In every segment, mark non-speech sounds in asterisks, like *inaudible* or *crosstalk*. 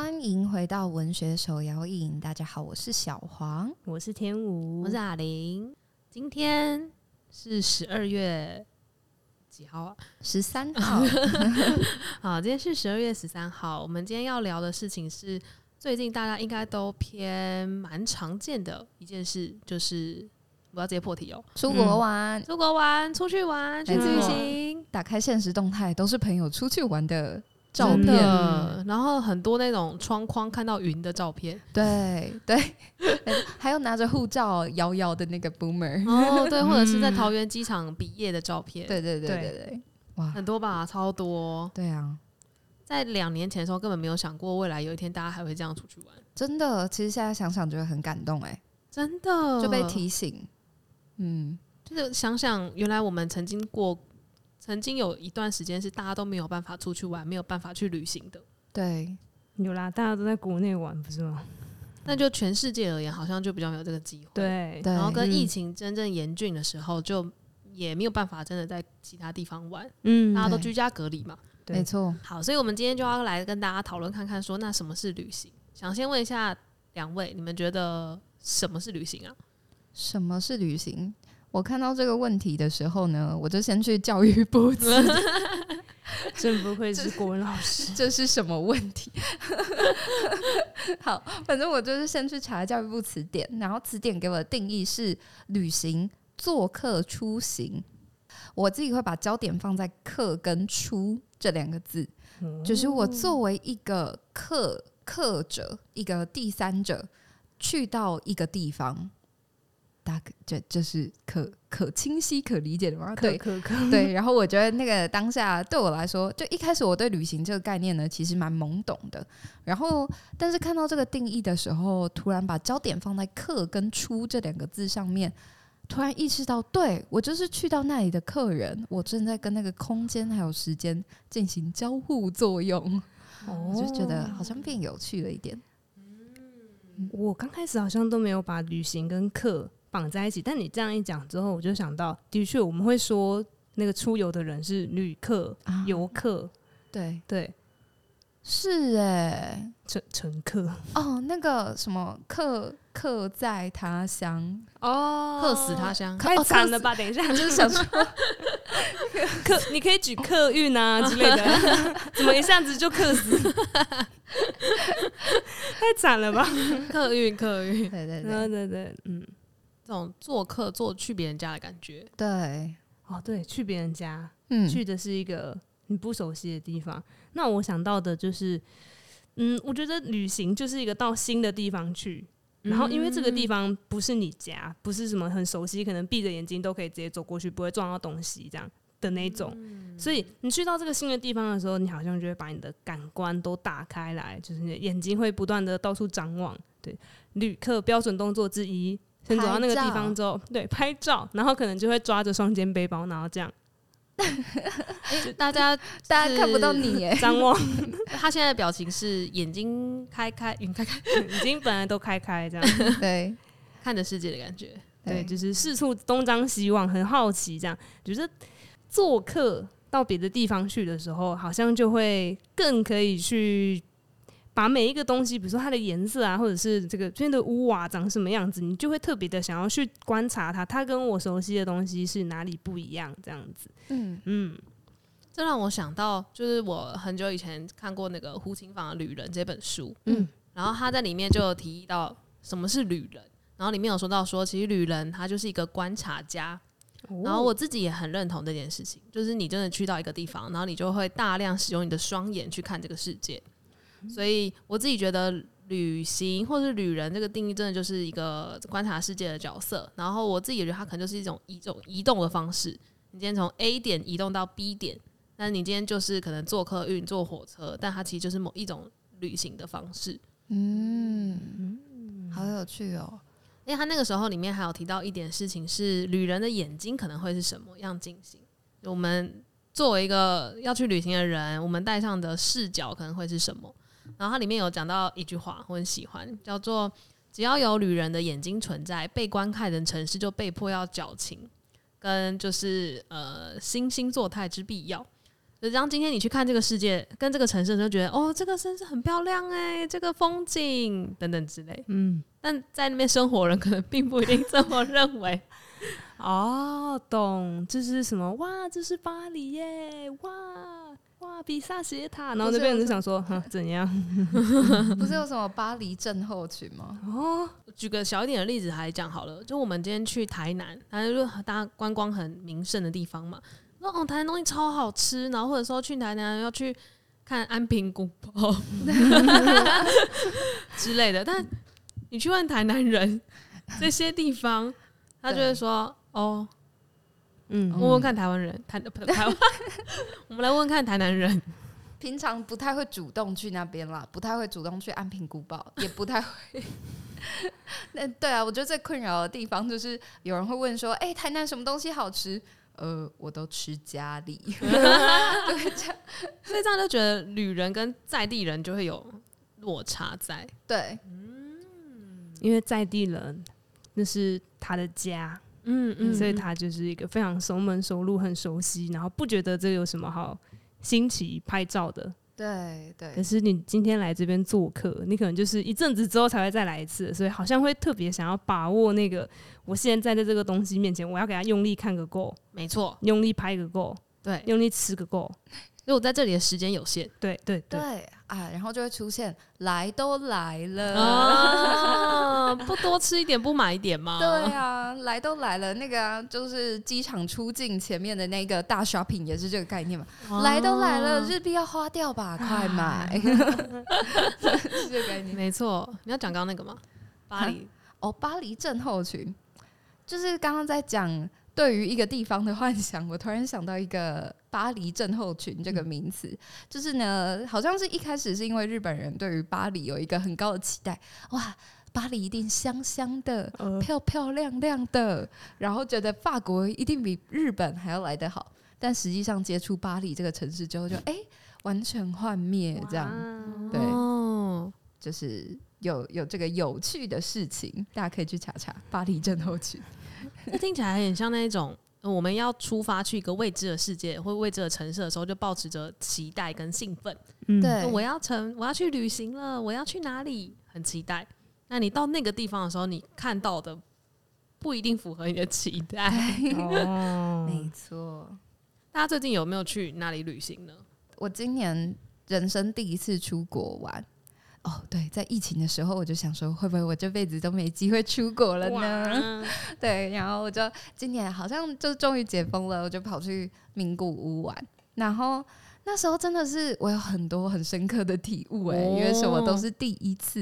欢迎回到文学手摇影。大家好，我是小黄，我是天武，我是阿玲。今天是十二月几号啊？十三号。*laughs* 好，今天是十二月十三号。我们今天要聊的事情是最近大家应该都偏蛮常见的一件事，就是我要直接破题哦，出国玩，嗯、出国玩，出去玩，去旅行，打开现实动态都是朋友出去玩的照片，然后很多那种窗框看到云的照片，对 *laughs* 对，*laughs* 还有拿着护照摇摇的那个 boomer，哦对，或者是在桃园机场毕业的照片，对对对对。对，哇，很多吧，超多，对啊，在两年前的时候根本没有想过未来有一天大家还会这样出去玩，真的，其实现在想想觉得很感动哎，真的。就被提醒，嗯，就是想想原来我们曾经过。曾经有一段时间是大家都没有办法出去玩，没有办法去旅行的。对，有啦，大家都在国内玩，不是吗？那就全世界而言，好像就比较没有这个机会。对，然后跟疫情真正严峻的时候，就也没有办法真的在其他地方玩。嗯，大家都居家隔离嘛。没错。好，所以我们今天就要来跟大家讨论看看，说那什么是旅行？想先问一下两位，你们觉得什么是旅行啊？什么是旅行？我看到这个问题的时候呢，我就先去教育部。*laughs* 真不愧是国文老师，这是什么问题？*laughs* 好，反正我就是先去查教育部词典，然后词典给我的定义是旅行、做客、出行。我自己会把焦点放在“客”跟“出”这两个字，就是我作为一个客客者，一个第三者，去到一个地方。大就就是可可清晰可理解的吗？对，可可对。然后我觉得那个当下对我来说，就一开始我对旅行这个概念呢，其实蛮懵懂的。然后，但是看到这个定义的时候，突然把焦点放在“客”跟“出”这两个字上面，突然意识到，对，我就是去到那里的客人，我正在跟那个空间还有时间进行交互作用。哦，我就觉得好像变有趣了一点。嗯，我刚开始好像都没有把旅行跟客。绑在一起，但你这样一讲之后，我就想到，的确我们会说那个出游的人是旅客、游客，对。对，是哎，乘乘客。哦，那个什么客客在他乡。哦，客死他乡，太惨了吧？等一下，*laughs* 就是想说。客，你可以举客运啊之类的，*laughs* 怎么一下子就客死？*laughs* 太惨了吧？客运客运，对对。对对对，嗯。这种做客做去别人家的感觉，对，哦，对，去别人家，嗯，去的是一个你不熟悉的地方。那我想到的就是，嗯，我觉得旅行就是一个到新的地方去，然后因为这个地方不是你家，不是什么很熟悉，可能闭着眼睛都可以直接走过去，不会撞到东西这样的那种。所以你去到这个新的地方的时候，你好像就会把你的感官都打开来，就是你的眼睛会不断的到处张望。对，旅客标准动作之一。先走到那个地方之后，对，拍照，然后可能就会抓着双肩背包，然后这样，*laughs* 大家大家看不到你耶，张望。*laughs* 他现在的表情是眼睛开开，眼开开，眼睛本来都开开，这样，对，*laughs* 看着世界的感觉，对，就是四处东张西望，很好奇，这样，就是做客到别的地方去的时候，好像就会更可以去。把每一个东西，比如说它的颜色啊，或者是这个这边的屋瓦长什么样子，你就会特别的想要去观察它，它跟我熟悉的东西是哪里不一样，这样子。嗯。嗯，这让我想到，就是我很久以前看过那个胡琴坊的《旅人》这本书，嗯，然后他在里面就有提到什么是旅人，然后里面有说到说，其实旅人他就是一个观察家，然后我自己也很认同这件事情，就是你真的去到一个地方，然后你就会大量使用你的双眼去看这个世界。所以我自己觉得，旅行或是旅人这个定义，真的就是一个观察世界的角色。然后我自己也觉得，它可能就是一种一种移动的方式。你今天从 A 点移动到 B 点，那你今天就是可能坐客运、坐火车，但它其实就是某一种旅行的方式。嗯，好有趣哦。因为他那个时候里面还有提到一点事情，是旅人的眼睛可能会是什么样进行。我们作为一个要去旅行的人，我们带上的视角可能会是什么？然后它里面有讲到一句话，我很喜欢，叫做“只要有旅人的眼睛存在，被观看的城市就被迫要矫情，跟就是呃惺惺作态之必要。”就当今天你去看这个世界跟这个城市，就觉得哦，这个城市很漂亮哎，这个风景等等之类。嗯，但在那边生活人可能并不一定这么认为。哦，懂，这是什么？哇，这是巴黎耶！哇哇，比萨斜塔。然后那边人就想说，哼，怎样？*laughs* 不是有什么巴黎症候群吗？哦，举个小一点的例子来讲好了，就我们今天去台南，台南就是大家观光很名胜的地方嘛。说哦，台南东西超好吃，然后或者说去台南要去看安平古堡 *laughs* 之类的。但你去问台南人这些地方，他就会说。哦，嗯，问问看台湾人，台台湾，*laughs* 我们来问问看台南人，平常不太会主动去那边啦，不太会主动去安平古堡，也不太会。*laughs* 那对啊，我觉得最困扰的地方就是有人会问说，哎、欸，台南什么东西好吃？呃，我都吃家里，*laughs* 对，所以这样就觉得旅人跟在地人就会有落差在，对，嗯，因为在地人那是他的家。嗯嗯，所以他就是一个非常熟门熟路、很熟悉，然后不觉得这有什么好新奇拍照的。对对。可是你今天来这边做客，你可能就是一阵子之后才会再来一次，所以好像会特别想要把握那个我现在在这个东西面前，我要给他用力看个够。没错，用力拍个够。对，用力吃个够。*laughs* 因为我在这里的时间有限。对对对。对啊，然后就会出现来都来了。啊 *laughs* 不多吃一点，不买一点吗？对啊，来都来了，那个、啊、就是机场出境前面的那个大 shopping 也是这个概念嘛。啊、来都来了，日币要花掉吧，啊、快买！*laughs* 是这个概念，没错。你要讲刚刚那个吗？巴黎哦，巴黎症候群，就是刚刚在讲对于一个地方的幻想。我突然想到一个巴黎症候群这个名词，嗯、就是呢，好像是一开始是因为日本人对于巴黎有一个很高的期待，哇。巴黎一定香香的、呃、漂漂亮亮的，然后觉得法国一定比日本还要来得好，但实际上接触巴黎这个城市之后就，就、欸、哎完全幻灭，这样对，哦、就是有有这个有趣的事情，大家可以去查查巴黎症候群。*laughs* 那听起来很像那种我们要出发去一个未知的世界或未知的城市的时候，就抱持着期待跟兴奋。嗯，对，我要成我要去旅行了，我要去哪里？很期待。那你到那个地方的时候，你看到的不一定符合你的期待。*laughs* 哦，没错。大家最近有没有去哪里旅行呢？我今年人生第一次出国玩。哦，对，在疫情的时候，我就想说，会不会我这辈子都没机会出国了呢？*laughs* 对，然后我就今年好像就终于解封了，我就跑去名古屋玩。然后那时候真的是我有很多很深刻的体悟哎，哦、因为什么都是第一次。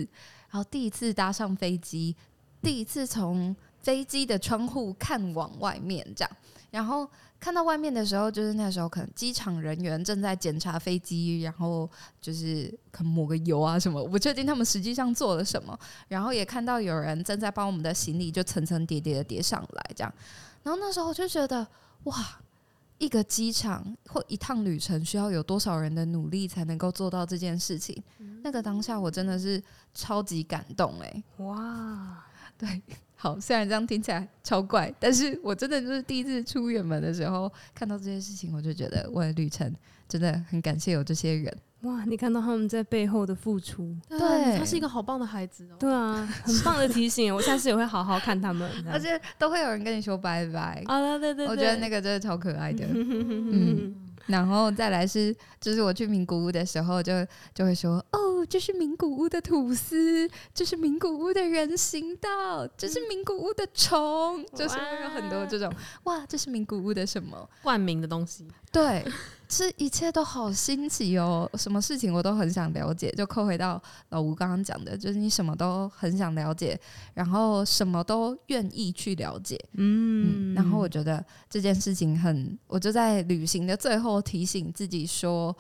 然后第一次搭上飞机，第一次从飞机的窗户看往外面，这样，然后看到外面的时候，就是那时候可能机场人员正在检查飞机，然后就是可能抹个油啊什么，我不确定他们实际上做了什么。然后也看到有人正在帮我们的行李就层层叠叠的叠上来，这样。然后那时候我就觉得，哇！一个机场或一趟旅程需要有多少人的努力才能够做到这件事情？嗯、那个当下我真的是超级感动哎、欸！哇，对，好，虽然这样听起来超怪，但是我真的就是第一次出远门的时候看到这些事情，我就觉得我的旅程真的很感谢有这些人。哇！你看到他们在背后的付出，对，他是一个好棒的孩子哦。对啊，很棒的提醒，我下次也会好好看他们。而且都会有人跟你说拜拜。啊，对对对，我觉得那个真的超可爱的。*laughs* 嗯，然后再来是，就是我去名古屋的时候就，就就会说，哦，这是名古屋的吐司，这是名古屋的人行道，这是名古屋的虫，就是会有很多这种，哇，这是名古屋的什么冠名的东西？*laughs* 对。这一切都好新奇哦，什么事情我都很想了解。就扣回到老吴刚刚讲的，就是你什么都很想了解，然后什么都愿意去了解。嗯，嗯，然后我觉得这件事情很，我就在旅行的最后提醒自己说，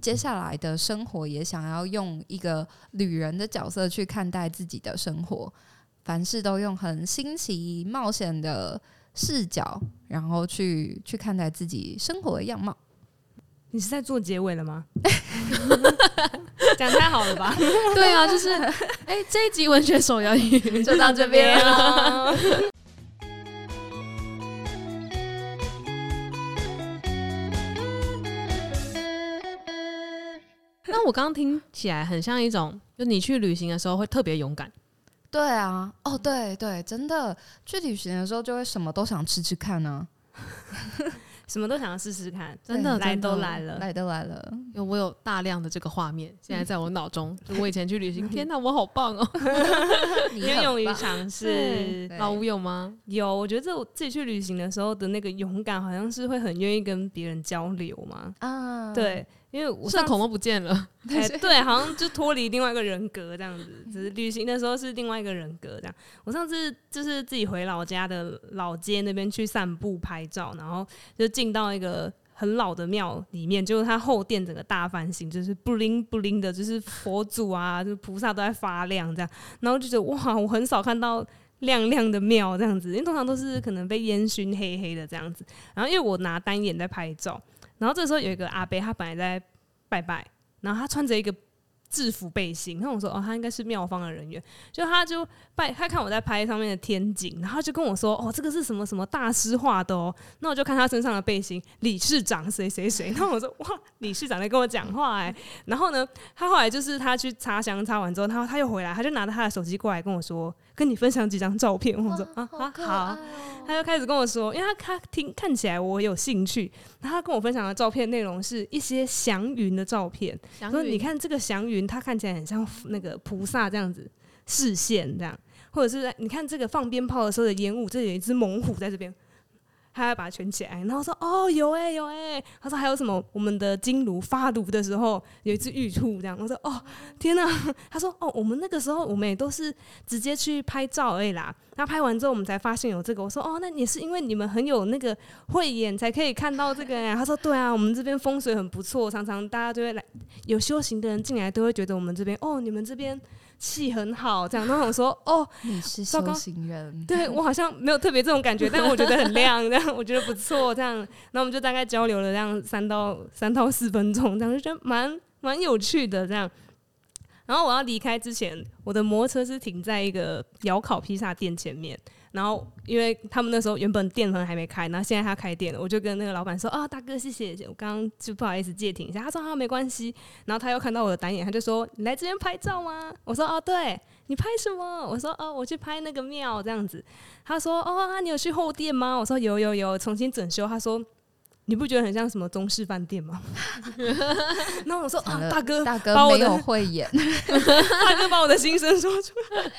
接下来的生活也想要用一个旅人的角色去看待自己的生活，凡事都用很新奇冒险的视角，然后去去看待自己生活的样貌。你是在做结尾了吗？*laughs* 讲太好了吧？*laughs* 对啊，就是哎、欸，这一集文学手摇饮就到这边了。*laughs* 我刚刚听起来很像一种，就你去旅行的时候会特别勇敢。对啊，哦，对对，真的去旅行的时候就会什么都想吃吃看呢、啊。什么都想要试试看，真的来都来了，来都来了。因为我有大量的这个画面，现在在我脑中。就我以前去旅行，*laughs* 天哪，我好棒哦！你很勇于尝试。老吴有吗？有，我觉得这我自己去旅行的时候的那个勇敢，好像是会很愿意跟别人交流嘛。啊，对。因为我社恐都不见了，*laughs* 哎，*laughs* 对，好像就脱离另外一个人格这样子。只是旅行的时候是另外一个人格这样。我上次就是自己回老家的老街那边去散步拍照，然后就进到一个很老的庙里面，就是它后殿整个大翻新，就是布灵布灵的，就是佛祖啊，就菩萨都在发亮这样。然后就觉得哇，我很少看到亮亮的庙这样子，因为通常都是可能被烟熏黑黑的这样子。然后因为我拿单眼在拍照。然后这时候有一个阿伯，他本来在拜拜，然后他穿着一个制服背心，然后我说哦，他应该是庙方的人员，就他就拜，他看我在拍上面的天井，然后就跟我说哦，这个是什么什么大师画的哦，那我就看他身上的背心，理事长谁谁谁，然后我说哇，理事长在跟我讲话哎，然后呢，他后来就是他去插香插完之后，他他又回来，他就拿着他的手机过来跟我说。跟你分享几张照片，我说啊啊好，他就开始跟我说，因为他他听看起来我有兴趣，然后他跟我分享的照片内容是一些祥云的照片，说你看这个祥云，它看起来很像那个菩萨这样子视线这样，或者是你看这个放鞭炮的时候的烟雾，这里有一只猛虎在这边。他要把它圈起来，然后说：“哦，有哎、有哎、”他说：“还有什么？我们的金炉发炉的时候有一只玉兔，这样。”我说：“哦，天哪！”他说：“哦，我们那个时候我们也都是直接去拍照而已啦。那拍完之后，我们才发现有这个。”我说：“哦，那也是因为你们很有那个慧眼，才可以看到这个呀。”他说：“对啊，我们这边风水很不错，常常大家都会来，有修行的人进来都会觉得我们这边哦，你们这边。”气很好，这样，然后我说：“哦，你是修行人。对”对我好像没有特别这种感觉，*laughs* 但我觉得很亮，这样我觉得不错，这样。那我们就大概交流了这样三到三到四分钟，这样就觉得蛮蛮有趣的这样。然后我要离开之前，我的摩托车是停在一个窑烤披萨店前面。然后，因为他们那时候原本店可能还没开，然后现在他开店了，我就跟那个老板说：“啊，大哥，谢谢，我刚刚就不好意思借停一下。”他说：“啊，没关系。”然后他又看到我的单眼，他就说：“你来这边拍照吗？”我说：“哦，对，你拍什么？”我说：“哦，我去拍那个庙这样子。”他说：“哦，啊，你有去后店吗？”我说：“有有有，重新整修。”他说。你不觉得很像什么中式饭店吗？*laughs* 然后我说啊，大哥，大哥没有慧眼，*laughs* 大哥把我的心声说出来，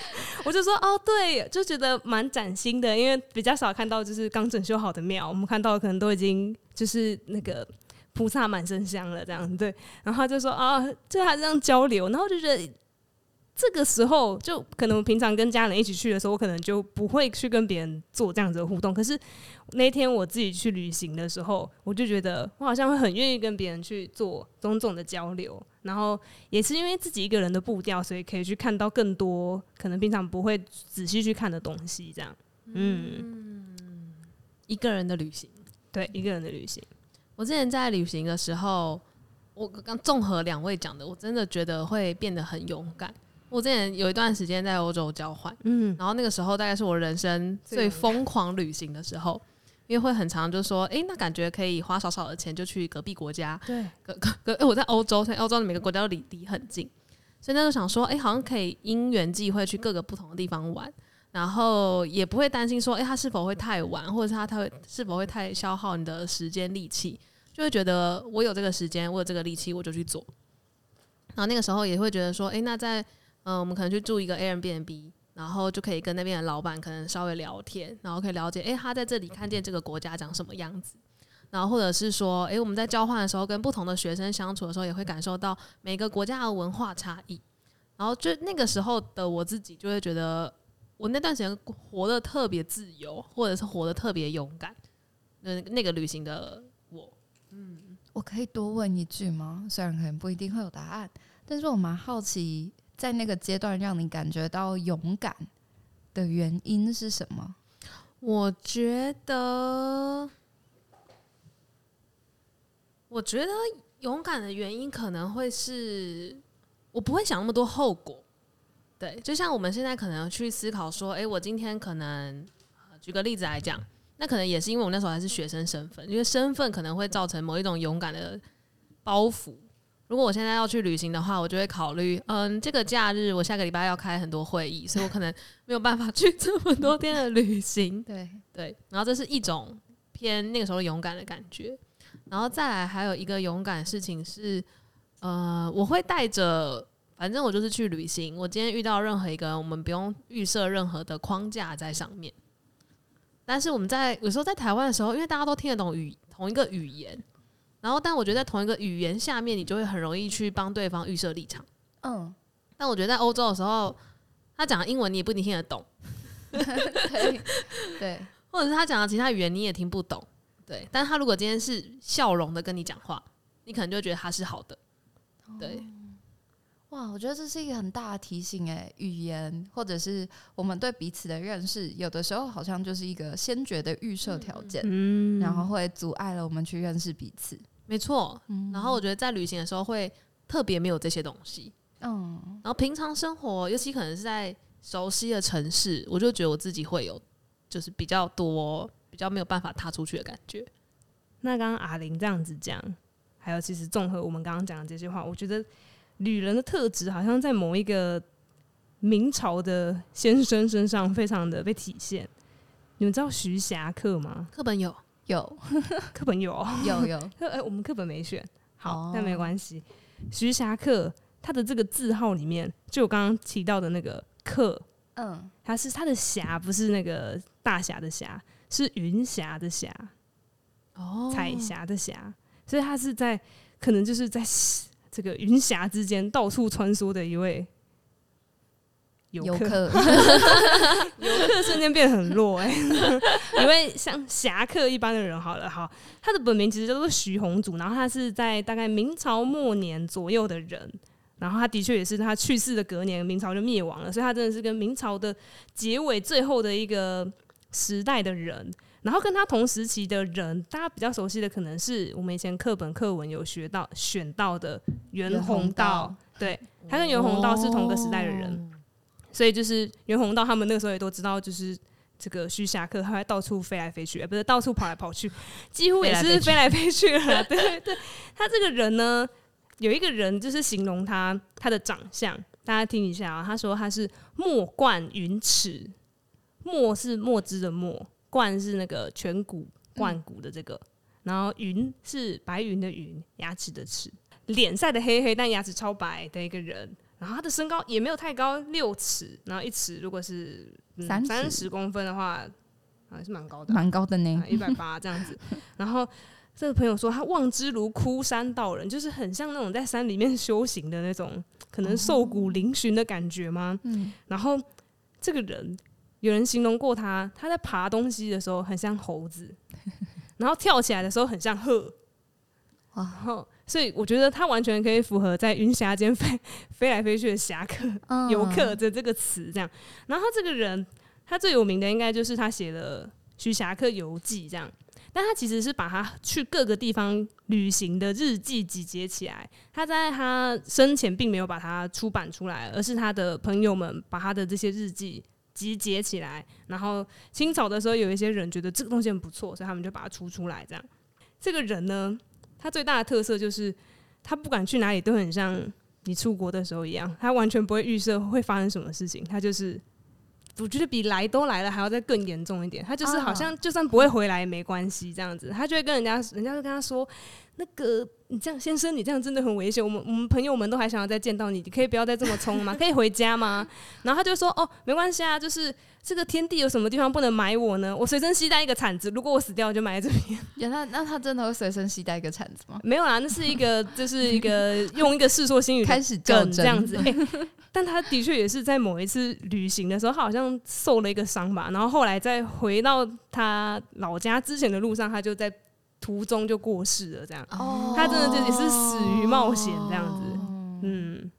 我就说哦，对，就觉得蛮崭新的，因为比较少看到就是刚整修好的庙，我们看到的可能都已经就是那个菩萨满身香了这样，对。然后他就说啊，就还这样交流，然后就觉得。这个时候，就可能平常跟家人一起去的时候，我可能就不会去跟别人做这样子的互动。可是那天我自己去旅行的时候，我就觉得我好像会很愿意跟别人去做种种的交流。然后也是因为自己一个人的步调，所以可以去看到更多可能平常不会仔细去看的东西。这样，嗯，一个人的旅行，对，一个人的旅行。我之前在旅行的时候，我刚综合两位讲的，我真的觉得会变得很勇敢。我之前有一段时间在欧洲交换，嗯，然后那个时候大概是我人生最疯狂旅行的时候，因为会很常就说，哎、欸，那感觉可以花少少的钱就去隔壁国家，对，隔隔隔，哎，我在欧洲，所以欧洲的每个国家都离离很近，所以那时候想说，哎、欸，好像可以因缘际会去各个不同的地方玩，然后也不会担心说，哎、欸，它是否会太晚，或者是它它会是否会太消耗你的时间力气，就会觉得我有这个时间，我有这个力气，我就去做。然后那个时候也会觉得说，哎、欸，那在嗯、我们可能去住一个 Airbnb，然后就可以跟那边的老板可能稍微聊天，然后可以了解，诶，他在这里看见这个国家长什么样子，然后或者是说，诶，我们在交换的时候跟不同的学生相处的时候，也会感受到每个国家的文化差异，然后就那个时候的我自己就会觉得，我那段时间活得特别自由，或者是活得特别勇敢，那那个旅行的我，嗯，我可以多问一句吗？虽然可能不一定会有答案，但是我蛮好奇。在那个阶段，让你感觉到勇敢的原因是什么？我觉得，我觉得勇敢的原因可能会是，我不会想那么多后果。对，就像我们现在可能去思考说，诶，我今天可能，举个例子来讲，那可能也是因为我那时候还是学生身份，因为身份可能会造成某一种勇敢的包袱。如果我现在要去旅行的话，我就会考虑，嗯，这个假日我下个礼拜要开很多会议，所以我可能没有办法去这么多天的旅行。*laughs* 对对，然后这是一种偏那个时候勇敢的感觉。然后再来还有一个勇敢的事情是，呃，我会带着，反正我就是去旅行。我今天遇到任何一个人，我们不用预设任何的框架在上面。但是我们在有时候在台湾的时候，因为大家都听得懂语同一个语言。然后，但我觉得在同一个语言下面，你就会很容易去帮对方预设立场。嗯，但我觉得在欧洲的时候，他讲的英文你也不一定听得懂，*laughs* 对，对，或者是他讲的其他语言你也听不懂，对。但他如果今天是笑容的跟你讲话，你可能就觉得他是好的，对。哇，我觉得这是一个很大的提醒诶，语言或者是我们对彼此的认识，有的时候好像就是一个先决的预设条件，嗯，然后会阻碍了我们去认识彼此。没错，然后我觉得在旅行的时候会特别没有这些东西，嗯，然后平常生活，尤其可能是在熟悉的城市，我就觉得我自己会有就是比较多比较没有办法踏出去的感觉。那刚刚阿玲这样子讲，还有其实综合我们刚刚讲的这些话，我觉得。旅人的特质好像在某一个明朝的先生身上非常的被体现。你们知道徐霞客吗？课本有，有。课本有，有有。*laughs* 哎、欸，我们课本没选，好，那、哦、没关系。徐霞客他的这个字号里面，就我刚刚提到的那个“客”，嗯，他是他的“霞”不是那个大侠的“侠”，是云霞的“霞”，哦，彩霞的“霞”，所以他是在可能就是在。*laughs* 这个云霞之间到处穿梭的一位游客，*laughs* *laughs* 游客瞬间变得很弱哎、欸，*laughs* 一位像侠客一般的人。好了，哈，他的本名其实叫做徐宏祖，然后他是在大概明朝末年左右的人，然后他的确也是他去世的隔年，明朝就灭亡了，所以他真的是跟明朝的结尾最后的一个时代的人。然后跟他同时期的人，大家比较熟悉的可能是我们以前课本课文有学到选到的袁宏道，对，他跟袁宏道是同个时代的人，哦、所以就是袁宏道他们那个时候也都知道，就是这个徐霞客他会到处飞来飞去，不是到处跑来跑去，几乎也是飞来飞去了。*laughs* 对对对，他这个人呢，有一个人就是形容他他的长相，大家听一下啊，他说他是墨冠云齿，墨是墨汁的墨。冠是那个颧骨冠骨的这个，嗯、然后云是白云的云，牙齿的齿，脸晒得黑黑，但牙齿超白的一个人。然后他的身高也没有太高，六尺，然后一尺如果是三三十公分的话，还是蛮高的，蛮高的呢，一百八这样子。*laughs* 然后这个朋友说他望之如枯山道人，就是很像那种在山里面修行的那种，可能瘦骨嶙峋的感觉吗？嗯，然后这个人。有人形容过他，他在爬东西的时候很像猴子，*laughs* 然后跳起来的时候很像鹤，然后所以我觉得他完全可以符合在云霞间飞 *laughs* 飞来飞去的侠客、游客的这个词这样。然后他这个人，他最有名的应该就是他写了《徐霞客游记》这样，但他其实是把他去各个地方旅行的日记集结起来。他在他生前并没有把它出版出来，而是他的朋友们把他的这些日记。集结起来，然后清朝的时候，有一些人觉得这个东西很不错，所以他们就把它出出来。这样，这个人呢，他最大的特色就是，他不管去哪里都很像你出国的时候一样，他完全不会预设会发生什么事情，他就是。我觉得比来都来了还要再更严重一点，他就是好像就算不会回来也没关系这样子，他就会跟人家，人家就跟他说，那个你这样先生，你这样真的很危险，我们我们朋友们都还想要再见到你，你可以不要再这么冲吗？*laughs* 可以回家吗？然后他就说，哦，没关系啊，就是。这个天地有什么地方不能埋我呢？我随身携带一个铲子，如果我死掉我就埋在这边。*laughs* 那那他真的会随身携带一个铲子吗？*laughs* 没有啊，那是一个，就是一个用一个世说新语开始梗这样子。欸，但他的确也是在某一次旅行的时候，他好像受了一个伤吧，然后后来在回到他老家之前的路上，他就在途中就过世了。这样，哦，他真的就也是死于冒险这样子。嗯。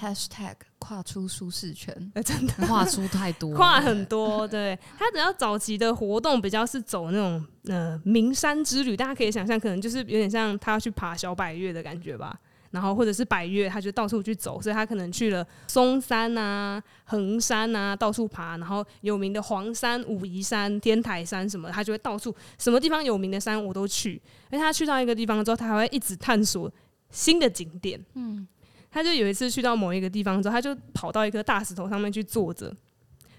Hashtag 跨出舒适圈，欸、*laughs* 真的跨出太多，跨很多。对，他只要早期的活动比较是走那种呃名山之旅，大家可以想象，可能就是有点像他要去爬小百岳的感觉吧。然后或者是百越，他就到处去走，所以他可能去了嵩山啊、衡山啊，到处爬。然后有名的黄山、武夷山、天台山什么，他就会到处什么地方有名的山我都去。而他去到一个地方之后，他还会一直探索。新的景点。嗯，他就有一次去到某一个地方之后，他就跑到一颗大石头上面去坐着。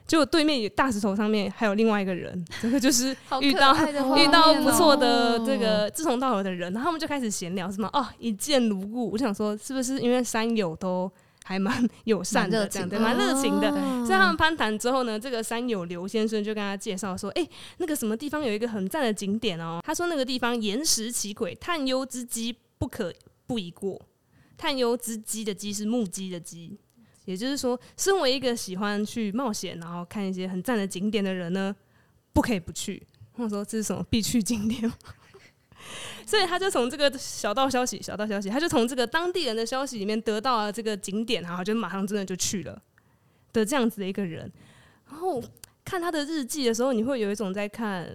结果对面大石头上面还有另外一个人，*laughs* 这个就是遇到、哦、遇到不错的这个志同道合的人，然后他们就开始闲聊，什么哦一见如故。我想说，是不是因为山友都还蛮友善的，这样对，蛮热情的。所以他们攀谈之后呢，这个山友刘先生就跟他介绍说：“哎、欸，那个什么地方有一个很赞的景点哦。”他说：“那个地方岩石奇诡，探幽之机不可不一过。探幽之机的机是木鸡的机。”也就是说，身为一个喜欢去冒险，然后看一些很赞的景点的人呢，不可以不去。或者说这是什么必去景点？*laughs* 所以他就从这个小道消息、小道消息，他就从这个当地人的消息里面得到了这个景点，然后就马上真的就去了的这样子的一个人。然后看他的日记的时候，你会有一种在看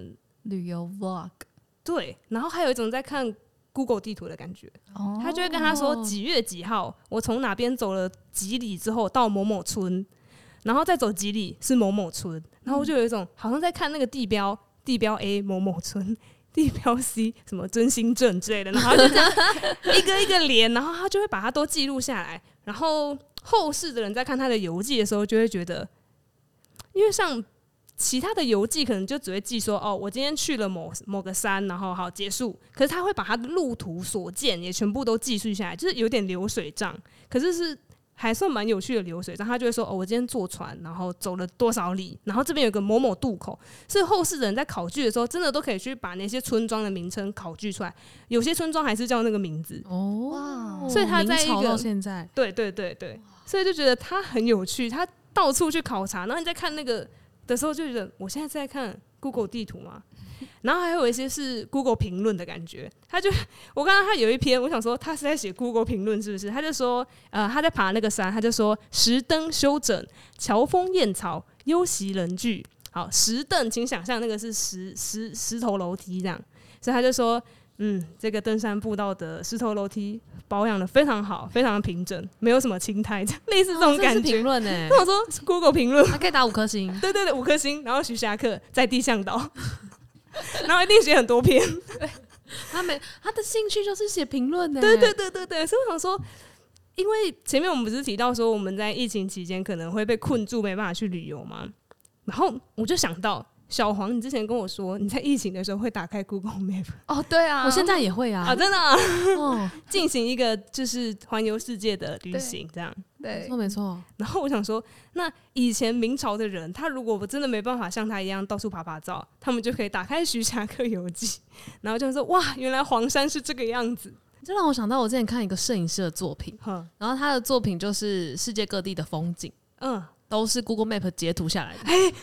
旅游 vlog，对，然后还有一种在看。Google 地图的感觉，他就会跟他说几月几号，我从哪边走了几里之后到某某村，然后再走几里是某某村，然后我就有一种好像在看那个地标，地标 A 某某村，*laughs* 地标 C 什么真心镇之类的，然后就这样一个一个连，然后他就会把它都记录下来，然后后世的人在看他的游记的时候，就会觉得，因为像。其他的游记可能就只会记说哦，我今天去了某某个山，然后好结束。可是他会把他的路途所见也全部都记述下来，就是有点流水账。可是是还算蛮有趣的流水账。他就会说哦，我今天坐船，然后走了多少里，然后这边有个某某渡口。所以后世的人在考据的时候，真的都可以去把那些村庄的名称考据出来。有些村庄还是叫那个名字哦。所以他在一个现在，对对对对，所以就觉得他很有趣。他到处去考察，然后你再看那个。的时候就觉得，我现在在看 Google 地图嘛，*laughs* 然后还有一些是 Google 评论的感觉。他就我刚刚他有一篇，我想说他是在写 Google 评论是不是？他就说，呃，他在爬那个山，他就说石灯修整，桥风燕草，幽席人聚。好，石凳，请想象那个是石石石头楼梯这样，所以他就说。嗯，这个登山步道的石头楼梯保养的非常好，非常的平整，没有什么青苔，*laughs* 类似这种感觉。评论呢？那我说 Google 评论，他可以打五颗星。*laughs* 对对对，五颗星。然后徐霞客在地向导，*laughs* 然后一定写很多篇。他没他的兴趣就是写评论呢。对对对对对，所以我想说，因为前面我们不是提到说我们在疫情期间可能会被困住，没办法去旅游嘛？然后我就想到。小黄，你之前跟我说你在疫情的时候会打开 Google *laughs* Map 哦，对啊，我现在也会啊，啊，真的啊，哦，*laughs* 进行一个就是环游世界的旅行，这样，对，没错没错。然后我想说，那以前明朝的人，他如果我真的没办法像他一样到处爬爬照，他们就可以打开《徐霞客游记》，然后就说哇，原来黄山是这个样子，这让我想到我之前看一个摄影师的作品，呵然后他的作品就是世界各地的风景，嗯，都是 Google Map 截图下来的。欸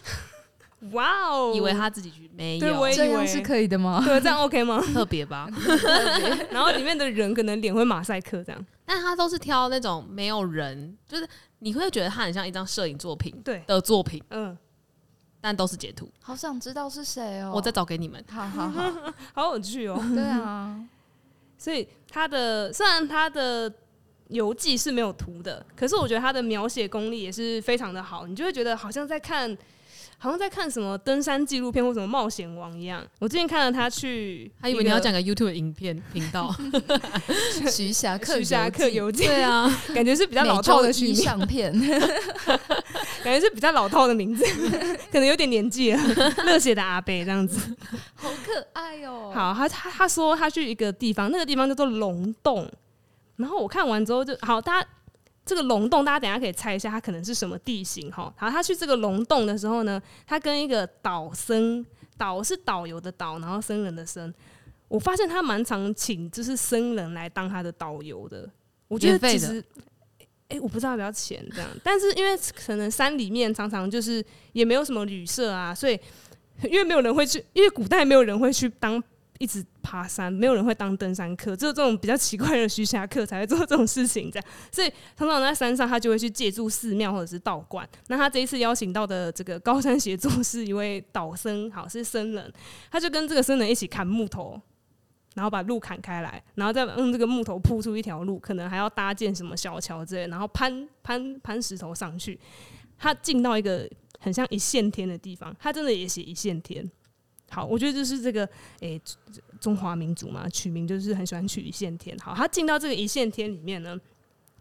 哇哦！以为他自己去没有，对，我以为这样是可以的吗？*laughs* 对，这样 OK 吗？特别吧。然后里面的人可能脸会马赛克这样，但他都是挑那种没有人，就是你会觉得他很像一张摄影作品，对的作品，嗯，但都是截图。好想知道是谁哦，我再找给你们。好好好，*laughs* 好有趣哦。对啊，*laughs* 所以他的虽然他的游记是没有图的，可是我觉得他的描写功力也是非常的好，你就会觉得好像在看。好像在看什么登山纪录片或什么冒险王一样。我最近看了他去，还以为你要讲个 YouTube 影片频道，徐霞客徐霞客游记，对啊，感觉是比较老套的取相片，*laughs* 感觉是比较老套的名字，*laughs* 可能有点年纪了。*laughs* 热血的阿贝这样子，好可爱哦。好，他他他说他去一个地方，那个地方叫做龙洞，然后我看完之后就好，大家。这个龙洞，大家等一下可以猜一下，它可能是什么地形哈？好，他去这个龙洞的时候呢，他跟一个岛僧，导是导游的导，然后僧人的僧，我发现他蛮常请就是僧人来当他的导游的。我觉得其实，哎，我不知道要不要钱这样，但是因为可能山里面常常就是也没有什么旅社啊，所以因为没有人会去，因为古代没有人会去当。一直爬山，没有人会当登山客，只有这种比较奇怪的 *laughs* 徐霞客才会做这种事情。这样，所以通常在山上，他就会去借助寺庙或者是道观。那他这一次邀请到的这个高山协作是一位导僧，好，是僧人，他就跟这个僧人一起砍木头，然后把路砍开来，然后再用这个木头铺出一条路，可能还要搭建什么小桥之类，然后攀攀攀石头上去。他进到一个很像一线天的地方，他真的也写一线天。好，我觉得就是这个，诶、中华民族嘛，取名就是很喜欢取一线天。好，他进到这个一线天里面呢，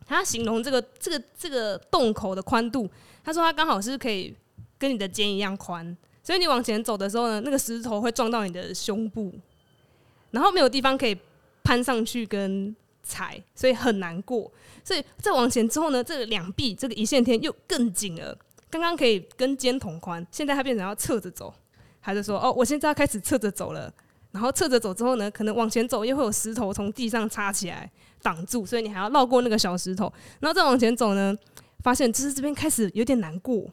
他形容这个这个这个洞口的宽度，他说他刚好是可以跟你的肩一样宽，所以你往前走的时候呢，那个石头会撞到你的胸部，然后没有地方可以攀上去跟踩，所以很难过。所以再往前之后呢，这个两臂这个一线天又更紧了。刚刚可以跟肩同宽，现在它变成要侧着走。他就说：“哦，我现在要开始侧着走了。然后侧着走之后呢，可能往前走又会有石头从地上插起来挡住，所以你还要绕过那个小石头。然后再往前走呢，发现就是这边开始有点难过，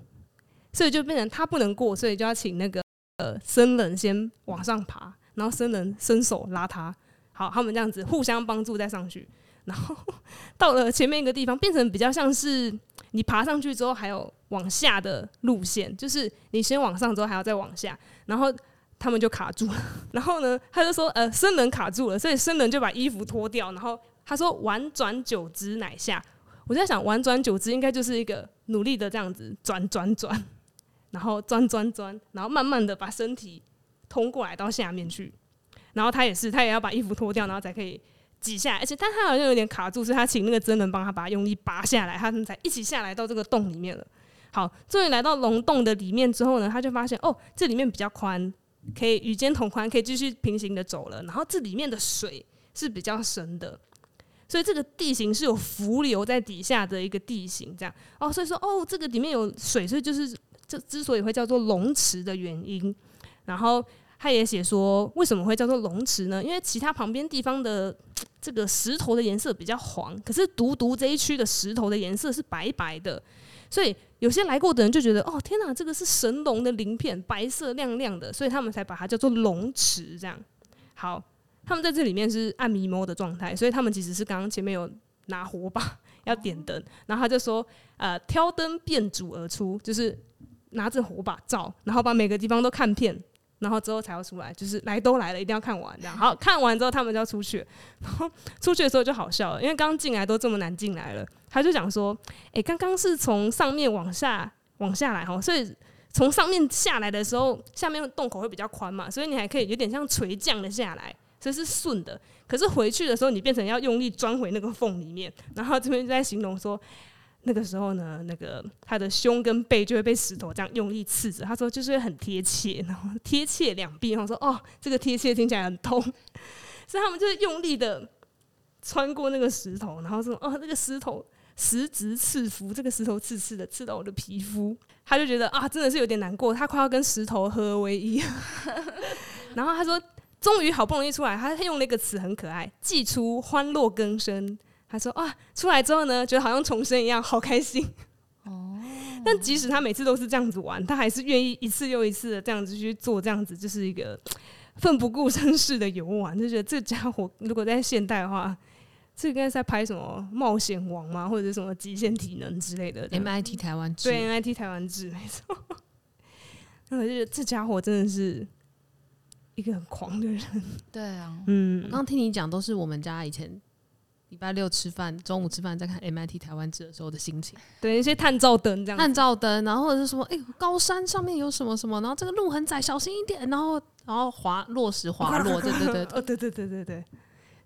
所以就变成他不能过，所以就要请那个呃僧人先往上爬，然后僧人伸手拉他。好，他们这样子互相帮助再上去。然后 *laughs* 到了前面一个地方，变成比较像是。”你爬上去之后，还有往下的路线，就是你先往上之后还要再往下，然后他们就卡住了。*laughs* 然后呢，他就说：“呃，僧人卡住了。”所以僧人就把衣服脱掉，然后他说：“宛转九之乃下。”我在想，宛转九之应该就是一个努力的这样子转转转，然后钻钻钻，然后慢慢的把身体通过来到下面去。然后他也是，他也要把衣服脱掉，然后才可以。挤下来，而且但他好像有点卡住，所以他请那个真人帮他把他用力拔下来，他们才一起下来到这个洞里面了。好，终于来到龙洞的里面之后呢，他就发现哦，这里面比较宽，可以与肩同宽，可以继续平行的走了。然后这里面的水是比较深的，所以这个地形是有伏流在底下的一个地形，这样哦，所以说哦，这个里面有水，所以就是这之所以会叫做龙池的原因。然后他也写说，为什么会叫做龙池呢？因为其他旁边地方的。*tsk* 这个石头的颜色比较黄，可是独独这一区的石头的颜色是白白的，所以有些来过的人就觉得，哦，天哪，这个是神龙的鳞片，白色亮亮的，所以他们才把它叫做龙池。这样，好，他们在这里面是暗迷蒙的状态，所以他们其实是刚刚前面有拿火把 *laughs* 要点灯，然后他就说，呃，挑灯变主而出，就是拿着火把照，然后把每个地方都看遍。然后之后才要出来，就是来都来了，一定要看完这样。好，看完之后他们就要出去，*laughs* 然后出去的时候就好笑了，因为刚进来都这么难进来了。他就讲说：“诶，刚刚是从上面往下往下来哈，所以从上面下来的时候，下面洞口会比较宽嘛，所以你还可以有点像垂降的下来，所以是顺的。可是回去的时候，你变成要用力钻回那个缝里面。然后这边就在形容说。”那个时候呢，那个他的胸跟背就会被石头这样用力刺着。他说就是很贴切，然后贴切两臂。然后说哦，这个贴切听起来很痛，*laughs* 所以他们就是用力的穿过那个石头，然后说哦，那个石头实质刺肤，这个石头刺刺的刺到我的皮肤。他就觉得啊，真的是有点难过，他快要跟石头合为一。*laughs* 然后他说，终于好不容易出来，他他用那个词很可爱，寄出欢乐更生。他说：“啊，出来之后呢，觉得好像重生一样，好开心。哦，*laughs* 但即使他每次都是这样子玩，他还是愿意一次又一次的这样子去做，这样子就是一个奋不顾身式的游玩。就觉得这家伙如果在现代的话，这应该是在拍什么冒险王吗？或者是什么极限体能之类的？*laughs* MIT 台湾制，对，MIT 台湾制没错。那我就觉得这家伙真的是一个很狂的人。对啊，嗯，刚刚听你讲都是我们家以前。”礼拜六吃饭，中午吃饭，再看 MIT 台湾志的时候的心情，对一些探照灯这样，探照灯，然后或者是说，哎、欸，高山上面有什么什么，然后这个路很窄，小心一点，然后然后滑落石滑落，*laughs* 对对对，哦对对对对对，